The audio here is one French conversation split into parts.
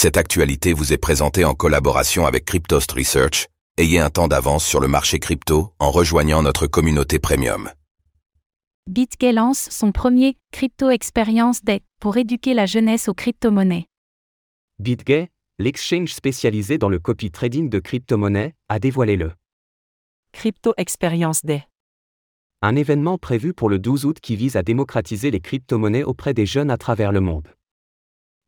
Cette actualité vous est présentée en collaboration avec Cryptost Research. Ayez un temps d'avance sur le marché crypto en rejoignant notre communauté premium. BitGay lance son premier Crypto Experience Day pour éduquer la jeunesse aux crypto-monnaies. BitGay, l'exchange spécialisé dans le copy trading de crypto-monnaies, a dévoilé le Crypto Experience Day. Un événement prévu pour le 12 août qui vise à démocratiser les crypto-monnaies auprès des jeunes à travers le monde.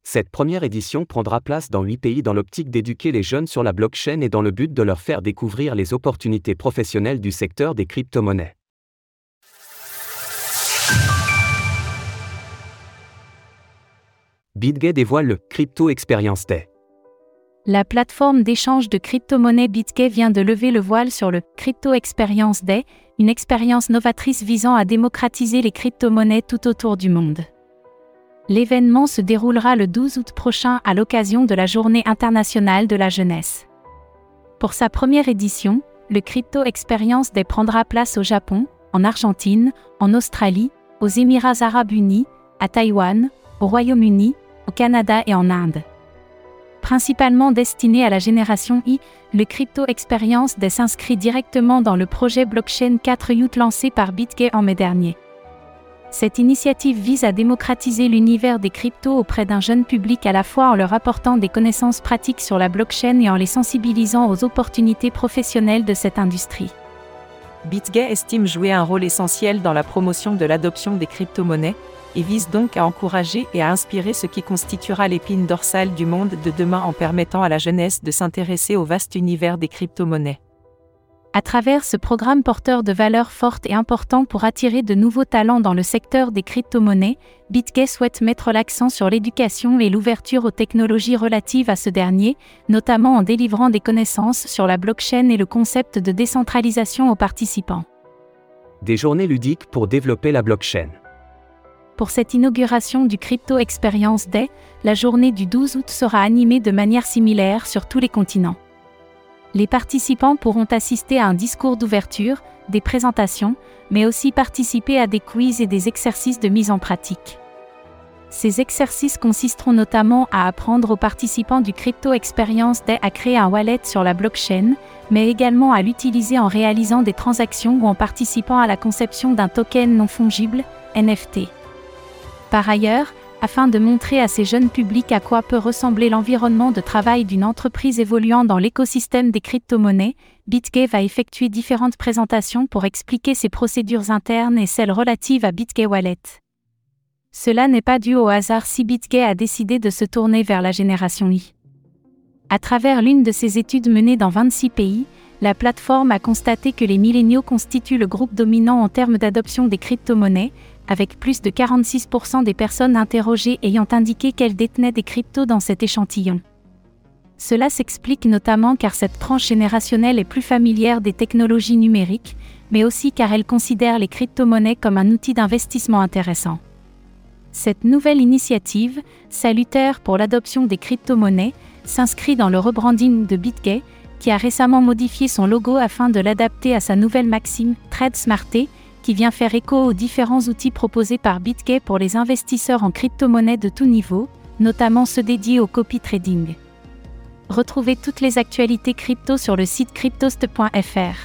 Cette première édition prendra place dans huit pays dans l'optique d'éduquer les jeunes sur la blockchain et dans le but de leur faire découvrir les opportunités professionnelles du secteur des crypto-monnaies. BitGay dévoile le Crypto Experience Day. La plateforme d'échange de crypto-monnaies BitGay vient de lever le voile sur le Crypto Experience Day, une expérience novatrice visant à démocratiser les crypto-monnaies tout autour du monde. L'événement se déroulera le 12 août prochain à l'occasion de la Journée internationale de la jeunesse. Pour sa première édition, le Crypto Experience Day prendra place au Japon, en Argentine, en Australie, aux Émirats arabes unis, à Taïwan, au Royaume-Uni, au Canada et en Inde. Principalement destiné à la génération I, le Crypto Experience Day s'inscrit directement dans le projet blockchain 4 Youth lancé par BitGay en mai dernier. Cette initiative vise à démocratiser l'univers des cryptos auprès d'un jeune public à la fois en leur apportant des connaissances pratiques sur la blockchain et en les sensibilisant aux opportunités professionnelles de cette industrie. BitGay estime jouer un rôle essentiel dans la promotion de l'adoption des crypto-monnaies et vise donc à encourager et à inspirer ce qui constituera l'épine dorsale du monde de demain en permettant à la jeunesse de s'intéresser au vaste univers des crypto-monnaies. À travers ce programme porteur de valeurs fortes et important pour attirer de nouveaux talents dans le secteur des crypto-monnaies, BitGay souhaite mettre l'accent sur l'éducation et l'ouverture aux technologies relatives à ce dernier, notamment en délivrant des connaissances sur la blockchain et le concept de décentralisation aux participants. Des journées ludiques pour développer la blockchain. Pour cette inauguration du Crypto Experience Day, la journée du 12 août sera animée de manière similaire sur tous les continents. Les participants pourront assister à un discours d'ouverture, des présentations, mais aussi participer à des quiz et des exercices de mise en pratique. Ces exercices consisteront notamment à apprendre aux participants du Crypto Experience Day à créer un wallet sur la blockchain, mais également à l'utiliser en réalisant des transactions ou en participant à la conception d'un token non fongible, NFT. Par ailleurs, afin de montrer à ces jeunes publics à quoi peut ressembler l'environnement de travail d'une entreprise évoluant dans l'écosystème des crypto-monnaies, BitGay va effectuer différentes présentations pour expliquer ses procédures internes et celles relatives à BitGay Wallet. Cela n'est pas dû au hasard si BitGay a décidé de se tourner vers la génération I. À travers l'une de ses études menées dans 26 pays, la plateforme a constaté que les milléniaux constituent le groupe dominant en termes d'adoption des crypto-monnaies, avec plus de 46% des personnes interrogées ayant indiqué qu'elles détenaient des cryptos dans cet échantillon. Cela s'explique notamment car cette tranche générationnelle est plus familière des technologies numériques, mais aussi car elle considère les crypto-monnaies comme un outil d'investissement intéressant. Cette nouvelle initiative, salutaire pour l'adoption des crypto-monnaies, s'inscrit dans le rebranding de BitGay, qui a récemment modifié son logo afin de l'adapter à sa nouvelle maxime Trade Smarté, qui vient faire écho aux différents outils proposés par BitGay pour les investisseurs en crypto-monnaies de tout niveau, notamment ceux dédiés au copy trading. Retrouvez toutes les actualités crypto sur le site cryptost.fr.